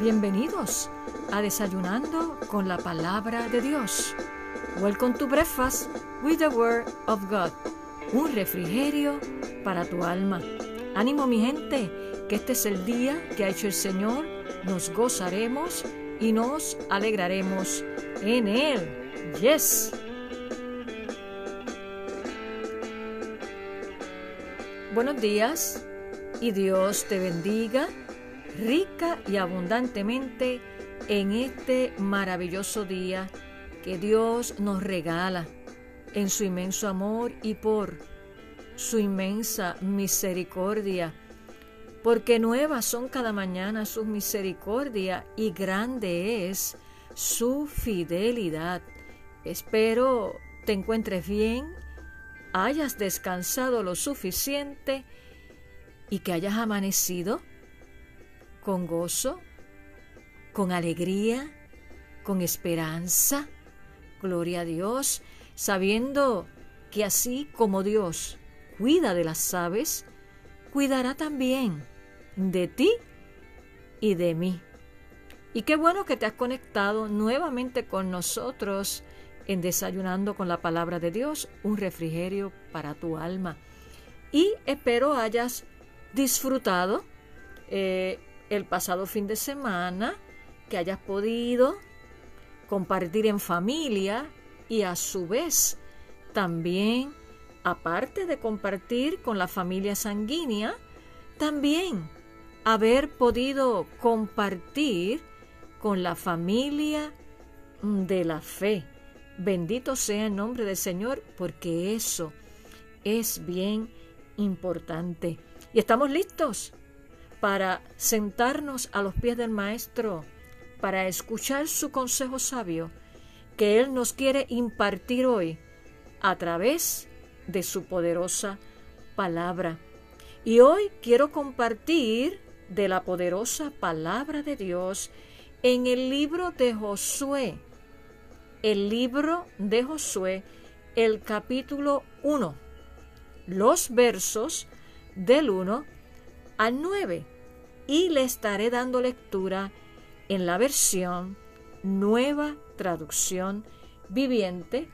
Bienvenidos a Desayunando con la Palabra de Dios. Welcome to Breakfast with the Word of God. Un refrigerio para tu alma. Ánimo mi gente, que este es el día que ha hecho el Señor. Nos gozaremos y nos alegraremos en Él. Yes. Buenos días y Dios te bendiga rica y abundantemente en este maravilloso día que Dios nos regala en su inmenso amor y por su inmensa misericordia, porque nuevas son cada mañana sus misericordia y grande es su fidelidad. Espero te encuentres bien, hayas descansado lo suficiente y que hayas amanecido con gozo, con alegría, con esperanza. Gloria a Dios, sabiendo que así como Dios cuida de las aves, cuidará también de ti y de mí. Y qué bueno que te has conectado nuevamente con nosotros en Desayunando con la Palabra de Dios, un refrigerio para tu alma. Y espero hayas disfrutado eh, el pasado fin de semana, que hayas podido compartir en familia y a su vez también, aparte de compartir con la familia sanguínea, también haber podido compartir con la familia de la fe. Bendito sea el nombre del Señor, porque eso es bien importante. Y estamos listos para sentarnos a los pies del Maestro, para escuchar su consejo sabio que Él nos quiere impartir hoy a través de su poderosa palabra. Y hoy quiero compartir de la poderosa palabra de Dios en el libro de Josué, el libro de Josué, el capítulo 1, los versos del 1 al 9 y le estaré dando lectura en la versión Nueva Traducción Viviente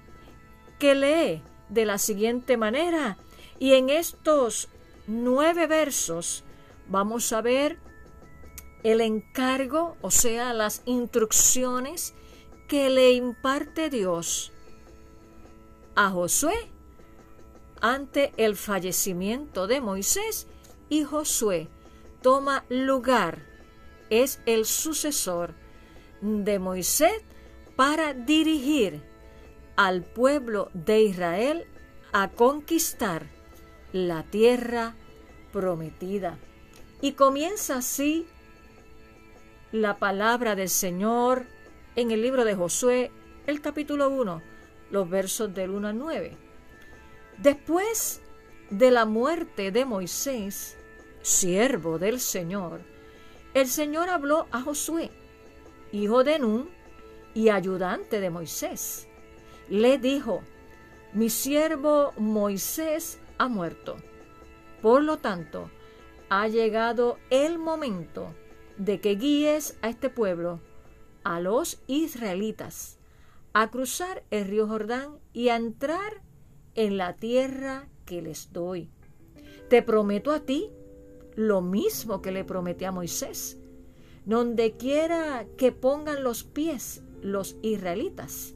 que lee de la siguiente manera. Y en estos nueve versos vamos a ver el encargo, o sea, las instrucciones que le imparte Dios a Josué ante el fallecimiento de Moisés y Josué toma lugar, es el sucesor de Moisés para dirigir al pueblo de Israel a conquistar la tierra prometida. Y comienza así la palabra del Señor en el libro de Josué, el capítulo 1, los versos del 1 al 9. Después de la muerte de Moisés, siervo del Señor, el Señor habló a Josué, hijo de Nun y ayudante de Moisés. Le dijo, mi siervo Moisés ha muerto. Por lo tanto, ha llegado el momento de que guíes a este pueblo, a los israelitas, a cruzar el río Jordán y a entrar en la tierra que les doy. Te prometo a ti lo mismo que le prometí a Moisés. Donde quiera que pongan los pies los israelitas,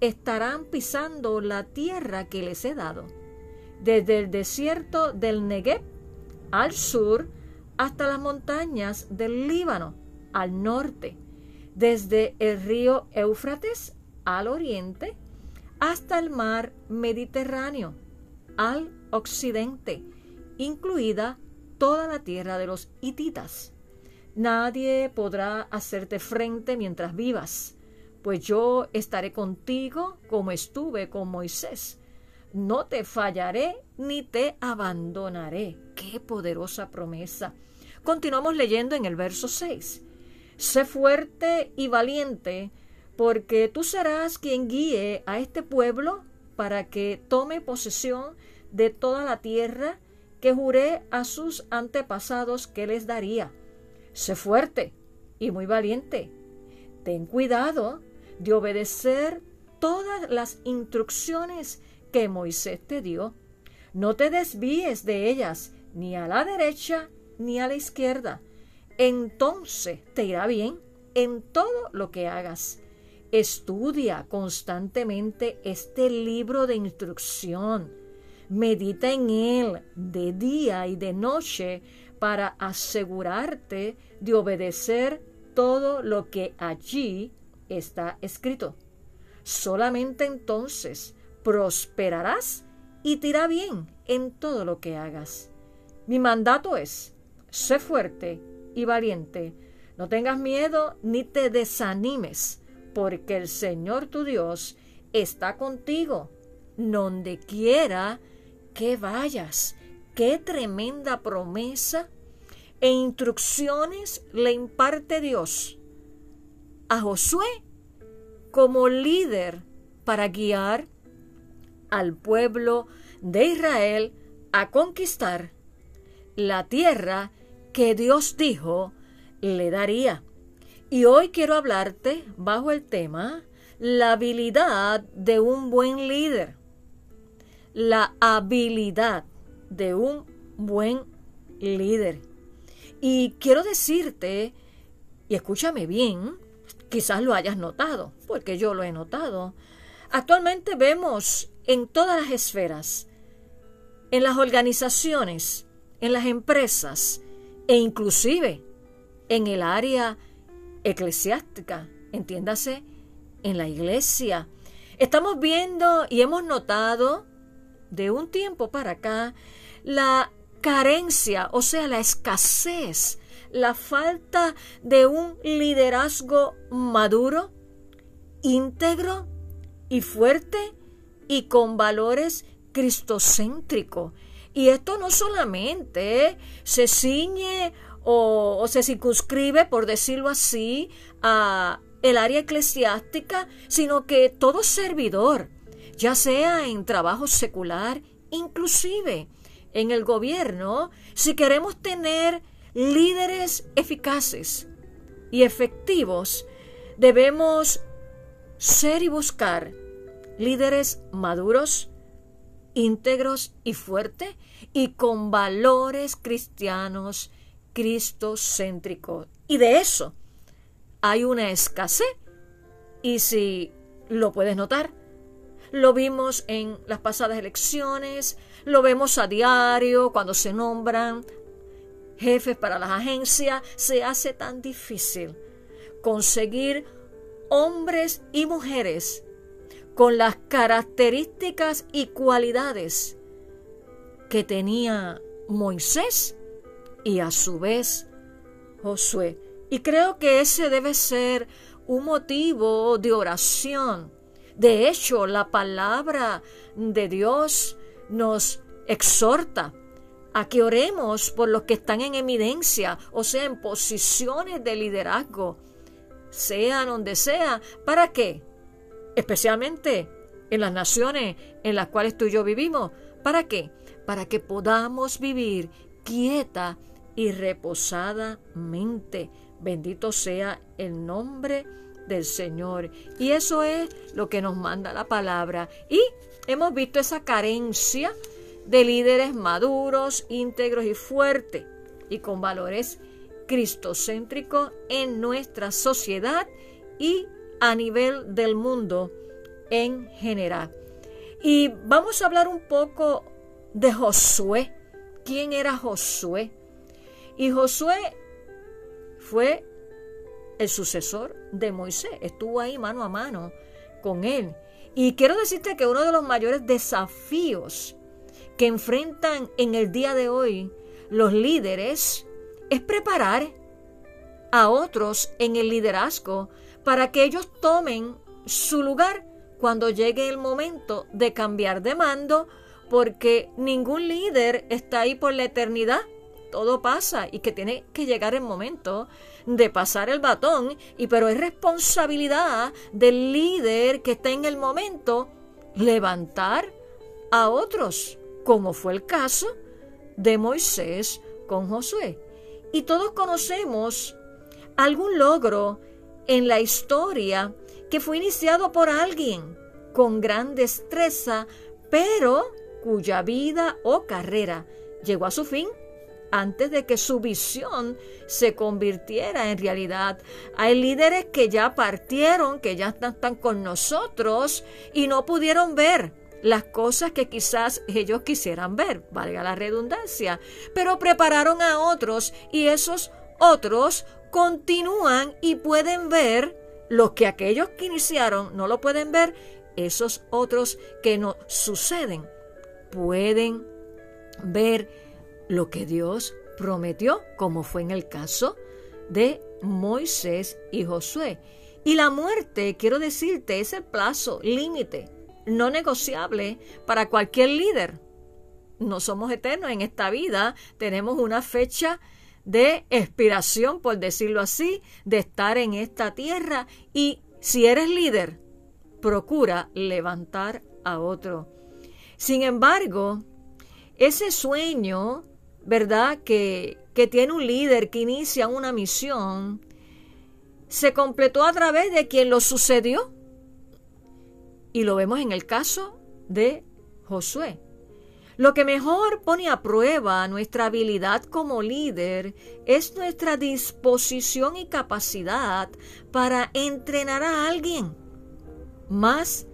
estarán pisando la tierra que les he dado, desde el desierto del Negev al sur hasta las montañas del Líbano al norte, desde el río Éufrates al oriente hasta el mar Mediterráneo al occidente, incluida toda la tierra de los hititas. Nadie podrá hacerte frente mientras vivas, pues yo estaré contigo como estuve con Moisés. No te fallaré ni te abandonaré. Qué poderosa promesa. Continuamos leyendo en el verso 6. Sé fuerte y valiente, porque tú serás quien guíe a este pueblo para que tome posesión de toda la tierra que juré a sus antepasados que les daría. Sé fuerte y muy valiente. Ten cuidado de obedecer todas las instrucciones que Moisés te dio. No te desvíes de ellas ni a la derecha ni a la izquierda. Entonces te irá bien en todo lo que hagas. Estudia constantemente este libro de instrucción. Medita en él de día y de noche para asegurarte de obedecer todo lo que allí está escrito. Solamente entonces prosperarás y te irá bien en todo lo que hagas. Mi mandato es, sé fuerte y valiente, no tengas miedo ni te desanimes, porque el Señor tu Dios está contigo, donde quiera que vayas. Qué tremenda promesa e instrucciones le imparte Dios a Josué como líder para guiar al pueblo de Israel a conquistar la tierra que Dios dijo le daría. Y hoy quiero hablarte bajo el tema la habilidad de un buen líder. La habilidad de un buen líder. Y quiero decirte, y escúchame bien, quizás lo hayas notado, porque yo lo he notado. Actualmente vemos en todas las esferas, en las organizaciones, en las empresas e inclusive en el área eclesiástica, entiéndase, en la iglesia. Estamos viendo y hemos notado de un tiempo para acá la carencia, o sea, la escasez, la falta de un liderazgo maduro, íntegro y fuerte y con valores cristocéntricos. Y esto no solamente se ciñe o, se circunscribe, por decirlo así, a el área eclesiástica, sino que todo servidor, ya sea en trabajo secular, inclusive en el gobierno, si queremos tener líderes eficaces y efectivos, debemos ser y buscar líderes maduros, íntegros y fuertes y con valores cristianos cristocéntricos. Y de eso hay una escasez. Y si lo puedes notar, lo vimos en las pasadas elecciones, lo vemos a diario cuando se nombran jefes para las agencias, se hace tan difícil conseguir hombres y mujeres con las características y cualidades que tenía Moisés y a su vez Josué. Y creo que ese debe ser un motivo de oración de hecho, la palabra de Dios nos exhorta a que oremos por los que están en evidencia, o sea, en posiciones de liderazgo, sean donde sea. ¿Para qué? Especialmente en las naciones en las cuales tú y yo vivimos. ¿Para qué? Para que podamos vivir quieta y reposadamente. Bendito sea el nombre de del Señor. Y eso es lo que nos manda la palabra. Y hemos visto esa carencia de líderes maduros, íntegros y fuertes y con valores cristocéntricos en nuestra sociedad y a nivel del mundo en general. Y vamos a hablar un poco de Josué. ¿Quién era Josué? Y Josué fue el sucesor de Moisés, estuvo ahí mano a mano con él. Y quiero decirte que uno de los mayores desafíos que enfrentan en el día de hoy los líderes es preparar a otros en el liderazgo para que ellos tomen su lugar cuando llegue el momento de cambiar de mando, porque ningún líder está ahí por la eternidad todo pasa y que tiene que llegar el momento de pasar el batón, y pero es responsabilidad del líder que está en el momento levantar a otros, como fue el caso de Moisés con Josué. Y todos conocemos algún logro en la historia que fue iniciado por alguien con gran destreza, pero cuya vida o carrera llegó a su fin antes de que su visión se convirtiera en realidad. Hay líderes que ya partieron, que ya están, con nosotros y no pudieron ver las cosas que quizás ellos quisieran ver, valga la redundancia, pero prepararon a otros y esos otros continúan y pueden ver lo que aquellos que iniciaron no lo pueden ver, esos otros que no suceden pueden ver lo que Dios prometió, como fue en el caso de Moisés y Josué. Y la muerte, quiero decirte, es el plazo límite, no negociable para cualquier líder. No somos eternos en esta vida, tenemos una fecha de expiración, por decirlo así, de estar en esta tierra y si eres líder, procura levantar a otro. Sin embargo, ese sueño ¿verdad? Que, que tiene un líder que inicia una misión, se completó a través de quien lo sucedió. Y lo vemos en el caso de Josué. Lo que mejor pone a prueba nuestra habilidad como líder es nuestra disposición y capacidad para entrenar a alguien, más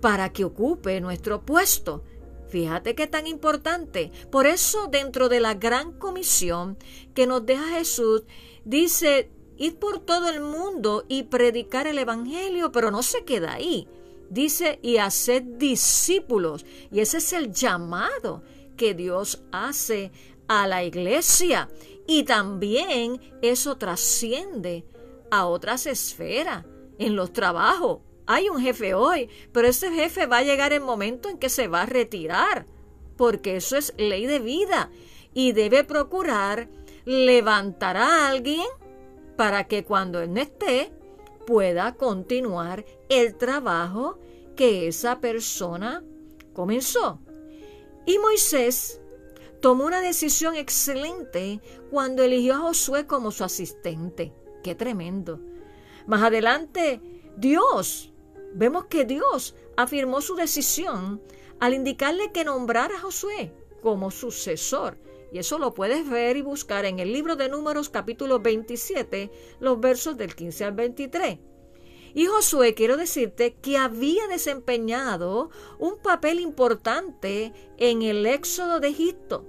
para que ocupe nuestro puesto Fíjate qué tan importante. Por eso dentro de la gran comisión que nos deja Jesús, dice, ir por todo el mundo y predicar el Evangelio, pero no se queda ahí. Dice, y hacer discípulos. Y ese es el llamado que Dios hace a la iglesia. Y también eso trasciende a otras esferas, en los trabajos, hay un jefe hoy, pero ese jefe va a llegar el momento en que se va a retirar, porque eso es ley de vida y debe procurar levantar a alguien para que cuando él no esté pueda continuar el trabajo que esa persona comenzó. Y Moisés tomó una decisión excelente cuando eligió a Josué como su asistente. Qué tremendo. Más adelante, Dios vemos que Dios afirmó su decisión al indicarle que nombrara a Josué como sucesor. Y eso lo puedes ver y buscar en el libro de Números capítulo 27, los versos del 15 al 23. Y Josué, quiero decirte que había desempeñado un papel importante en el éxodo de Egipto.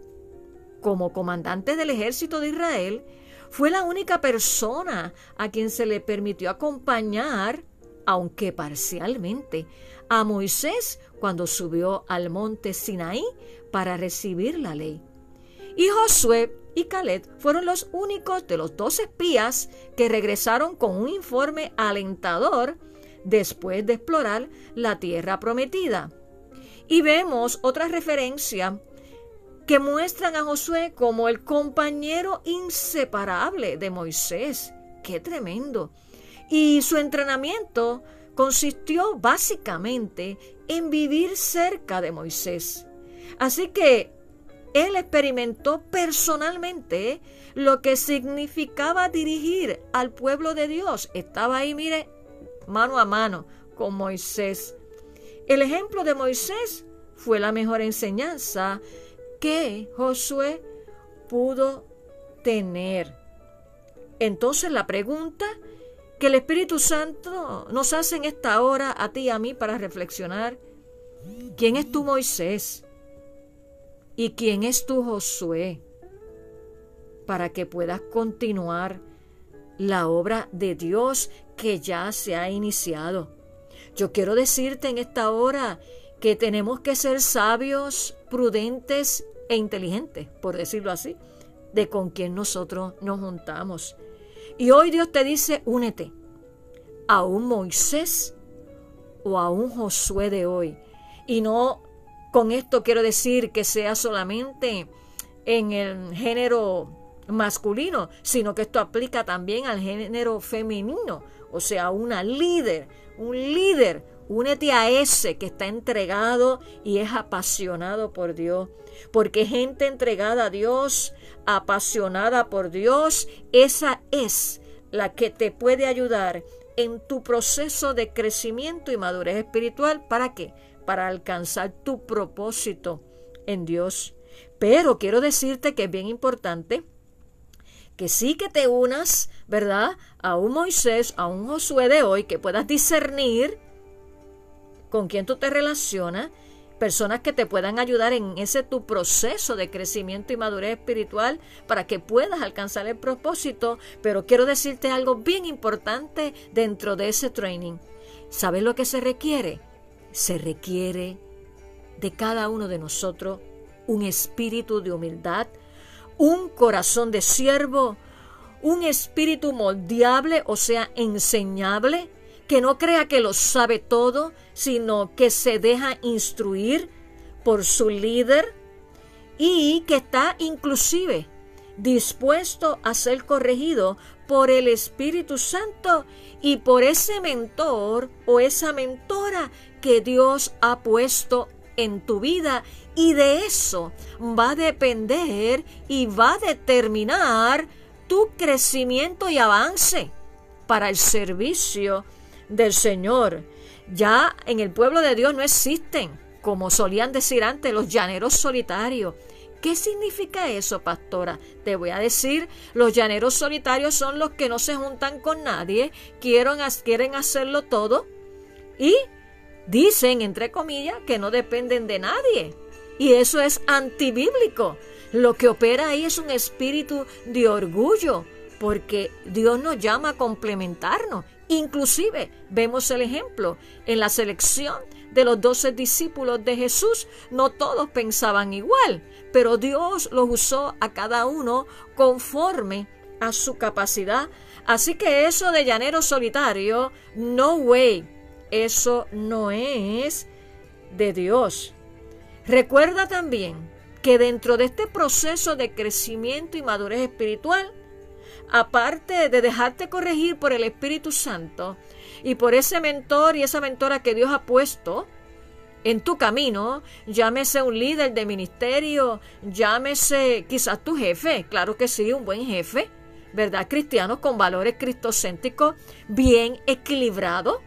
Como comandante del ejército de Israel, fue la única persona a quien se le permitió acompañar aunque parcialmente, a Moisés cuando subió al monte Sinaí para recibir la ley. Y Josué y Caleb fueron los únicos de los dos espías que regresaron con un informe alentador después de explorar la tierra prometida. Y vemos otra referencia que muestran a Josué como el compañero inseparable de Moisés. ¡Qué tremendo! Y su entrenamiento consistió básicamente en vivir cerca de Moisés. Así que él experimentó personalmente lo que significaba dirigir al pueblo de Dios. Estaba ahí, mire, mano a mano con Moisés. El ejemplo de Moisés fue la mejor enseñanza que Josué pudo tener. Entonces la pregunta que el Espíritu Santo nos hace en esta hora a ti y a mí para reflexionar. ¿Quién es tu Moisés? ¿Y quién es tu Josué? Para que puedas continuar la obra de Dios que ya se ha iniciado. Yo quiero decirte en esta hora que tenemos que ser sabios, prudentes e inteligentes, por decirlo así, de con quien nosotros nos juntamos. Y hoy Dios te dice, únete a un Moisés o a un Josué de hoy. Y no con esto quiero decir que sea solamente en el género masculino, sino que esto aplica también al género femenino, o sea, una líder, un líder. Únete a ese que está entregado y es apasionado por Dios. Porque gente entregada a Dios, apasionada por Dios, esa es la que te puede ayudar en tu proceso de crecimiento y madurez espiritual. ¿Para qué? Para alcanzar tu propósito en Dios. Pero quiero decirte que es bien importante que sí que te unas, ¿verdad? A un Moisés, a un Josué de hoy, que puedas discernir con quién tú te relacionas, personas que te puedan ayudar en ese tu proceso de crecimiento y madurez espiritual para que puedas alcanzar el propósito, pero quiero decirte algo bien importante dentro de ese training. ¿Sabes lo que se requiere? Se requiere de cada uno de nosotros un espíritu de humildad, un corazón de siervo, un espíritu moldeable, o sea, enseñable, que no crea que lo sabe todo, sino que se deja instruir por su líder y que está inclusive dispuesto a ser corregido por el Espíritu Santo y por ese mentor o esa mentora que Dios ha puesto en tu vida. Y de eso va a depender y va a determinar tu crecimiento y avance para el servicio del Señor. Ya en el pueblo de Dios no existen, como solían decir antes, los llaneros solitarios. ¿Qué significa eso, pastora? Te voy a decir, los llaneros solitarios son los que no se juntan con nadie, quieren, quieren hacerlo todo y dicen, entre comillas, que no dependen de nadie. Y eso es antibíblico. Lo que opera ahí es un espíritu de orgullo, porque Dios nos llama a complementarnos. Inclusive vemos el ejemplo en la selección de los doce discípulos de Jesús. No todos pensaban igual, pero Dios los usó a cada uno conforme a su capacidad. Así que eso de llanero solitario, no way, eso no es de Dios. Recuerda también que dentro de este proceso de crecimiento y madurez espiritual, aparte de dejarte corregir por el Espíritu Santo y por ese mentor y esa mentora que Dios ha puesto en tu camino, llámese un líder de ministerio, llámese quizás tu jefe, claro que sí, un buen jefe, ¿verdad? Cristiano con valores cristocéntricos bien equilibrados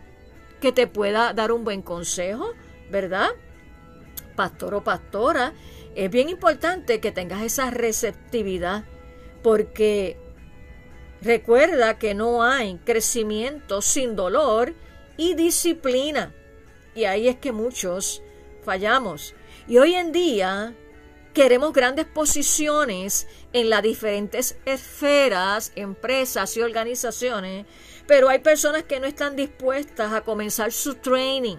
que te pueda dar un buen consejo, ¿verdad? Pastor o pastora, es bien importante que tengas esa receptividad porque recuerda que no hay crecimiento sin dolor y disciplina. Y ahí es que muchos fallamos. Y hoy en día queremos grandes posiciones en las diferentes esferas, empresas y organizaciones, pero hay personas que no están dispuestas a comenzar su training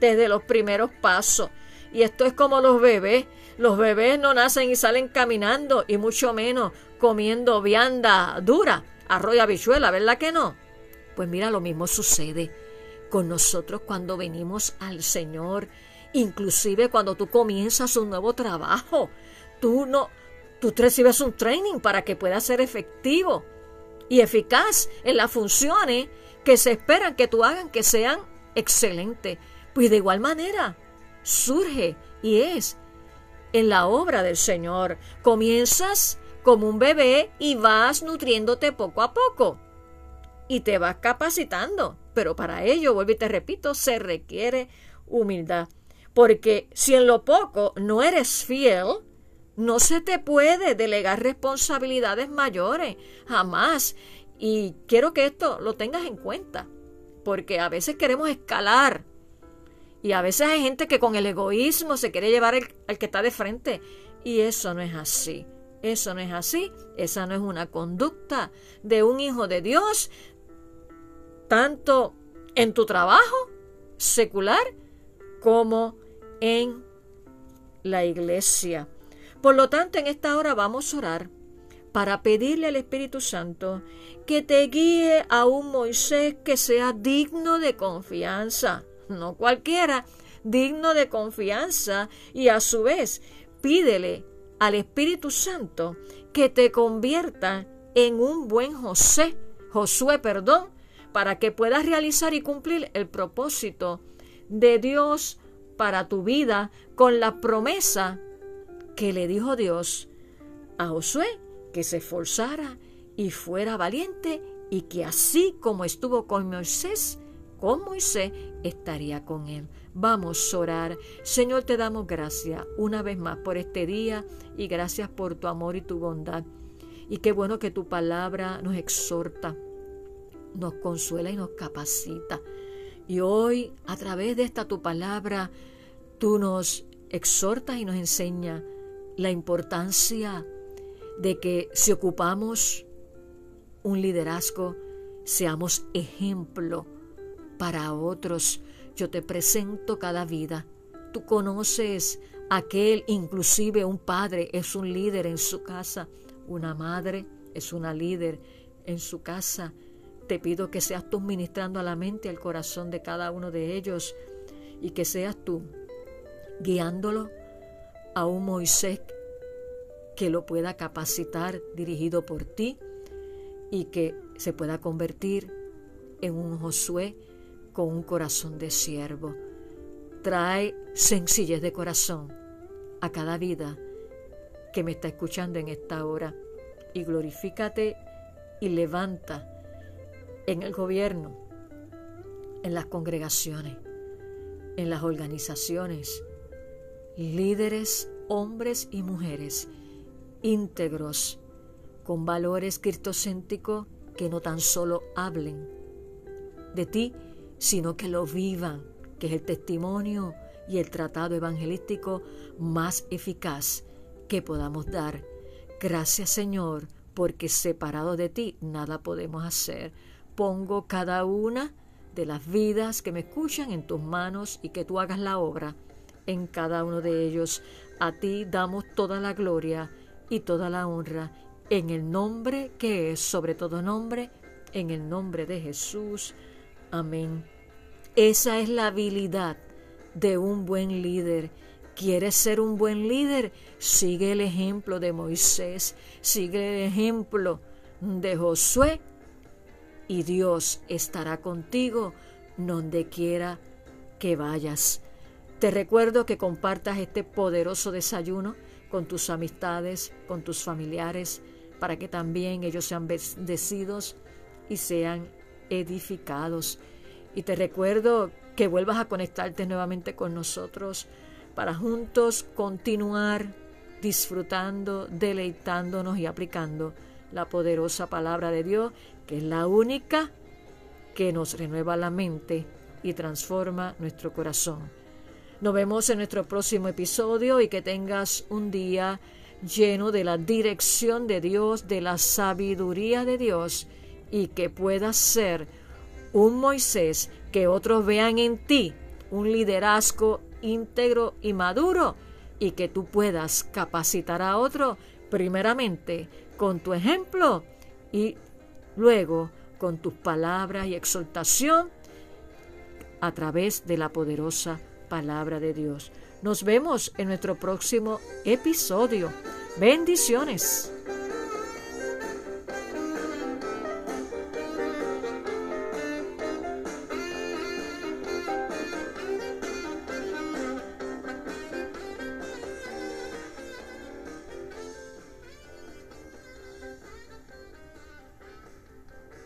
desde los primeros pasos. Y esto es como los bebés. Los bebés no nacen y salen caminando y mucho menos comiendo vianda dura, arroz y habichuela, ¿verdad que no? Pues mira, lo mismo sucede con nosotros cuando venimos al Señor. Inclusive cuando tú comienzas un nuevo trabajo, tú no, tú recibes un training para que pueda ser efectivo y eficaz en las funciones que se esperan que tú hagan que sean excelentes. Pues de igual manera surge y es en la obra del Señor. Comienzas como un bebé y vas nutriéndote poco a poco y te vas capacitando. Pero para ello, vuelvo y te repito, se requiere humildad. Porque si en lo poco no eres fiel, no se te puede delegar responsabilidades mayores, jamás. Y quiero que esto lo tengas en cuenta, porque a veces queremos escalar. Y a veces hay gente que con el egoísmo se quiere llevar al que está de frente. Y eso no es así. Eso no es así. Esa no es una conducta de un hijo de Dios, tanto en tu trabajo secular como en la iglesia. Por lo tanto, en esta hora vamos a orar para pedirle al Espíritu Santo que te guíe a un Moisés que sea digno de confianza, no cualquiera, digno de confianza y a su vez pídele al Espíritu Santo que te convierta en un buen José, Josué, perdón, para que puedas realizar y cumplir el propósito de Dios para tu vida con la promesa que le dijo Dios a Josué que se esforzara y fuera valiente y que así como estuvo con Moisés, con Moisés estaría con él. Vamos a orar. Señor, te damos gracias una vez más por este día y gracias por tu amor y tu bondad. Y qué bueno que tu palabra nos exhorta, nos consuela y nos capacita. Y hoy, a través de esta tu palabra, tú nos exhortas y nos enseñas la importancia de que si ocupamos un liderazgo, seamos ejemplo para otros. Yo te presento cada vida. Tú conoces aquel, inclusive un padre es un líder en su casa, una madre es una líder en su casa. Te pido que seas tú ministrando a la mente y al corazón de cada uno de ellos y que seas tú guiándolo a un Moisés que lo pueda capacitar dirigido por ti y que se pueda convertir en un Josué con un corazón de siervo. Trae sencillez de corazón a cada vida que me está escuchando en esta hora y glorifícate y levanta en el gobierno, en las congregaciones, en las organizaciones, líderes, hombres y mujeres íntegros, con valores cristocéntricos que no tan solo hablen de ti, sino que lo vivan, que es el testimonio y el tratado evangelístico más eficaz que podamos dar. Gracias Señor, porque separado de ti nada podemos hacer. Pongo cada una de las vidas que me escuchan en tus manos y que tú hagas la obra en cada uno de ellos. A ti damos toda la gloria y toda la honra en el nombre que es sobre todo nombre, en el nombre de Jesús. Amén. Esa es la habilidad de un buen líder. ¿Quieres ser un buen líder? Sigue el ejemplo de Moisés, sigue el ejemplo de Josué y Dios estará contigo donde quiera que vayas. Te recuerdo que compartas este poderoso desayuno con tus amistades, con tus familiares, para que también ellos sean bendecidos y sean edificados. Y te recuerdo que vuelvas a conectarte nuevamente con nosotros para juntos continuar disfrutando, deleitándonos y aplicando la poderosa palabra de Dios, que es la única que nos renueva la mente y transforma nuestro corazón. Nos vemos en nuestro próximo episodio y que tengas un día lleno de la dirección de Dios, de la sabiduría de Dios y que puedas ser un Moisés que otros vean en ti un liderazgo íntegro y maduro y que tú puedas capacitar a otro primeramente con tu ejemplo y luego con tus palabras y exhortación a través de la poderosa palabra de Dios. Nos vemos en nuestro próximo episodio. Bendiciones.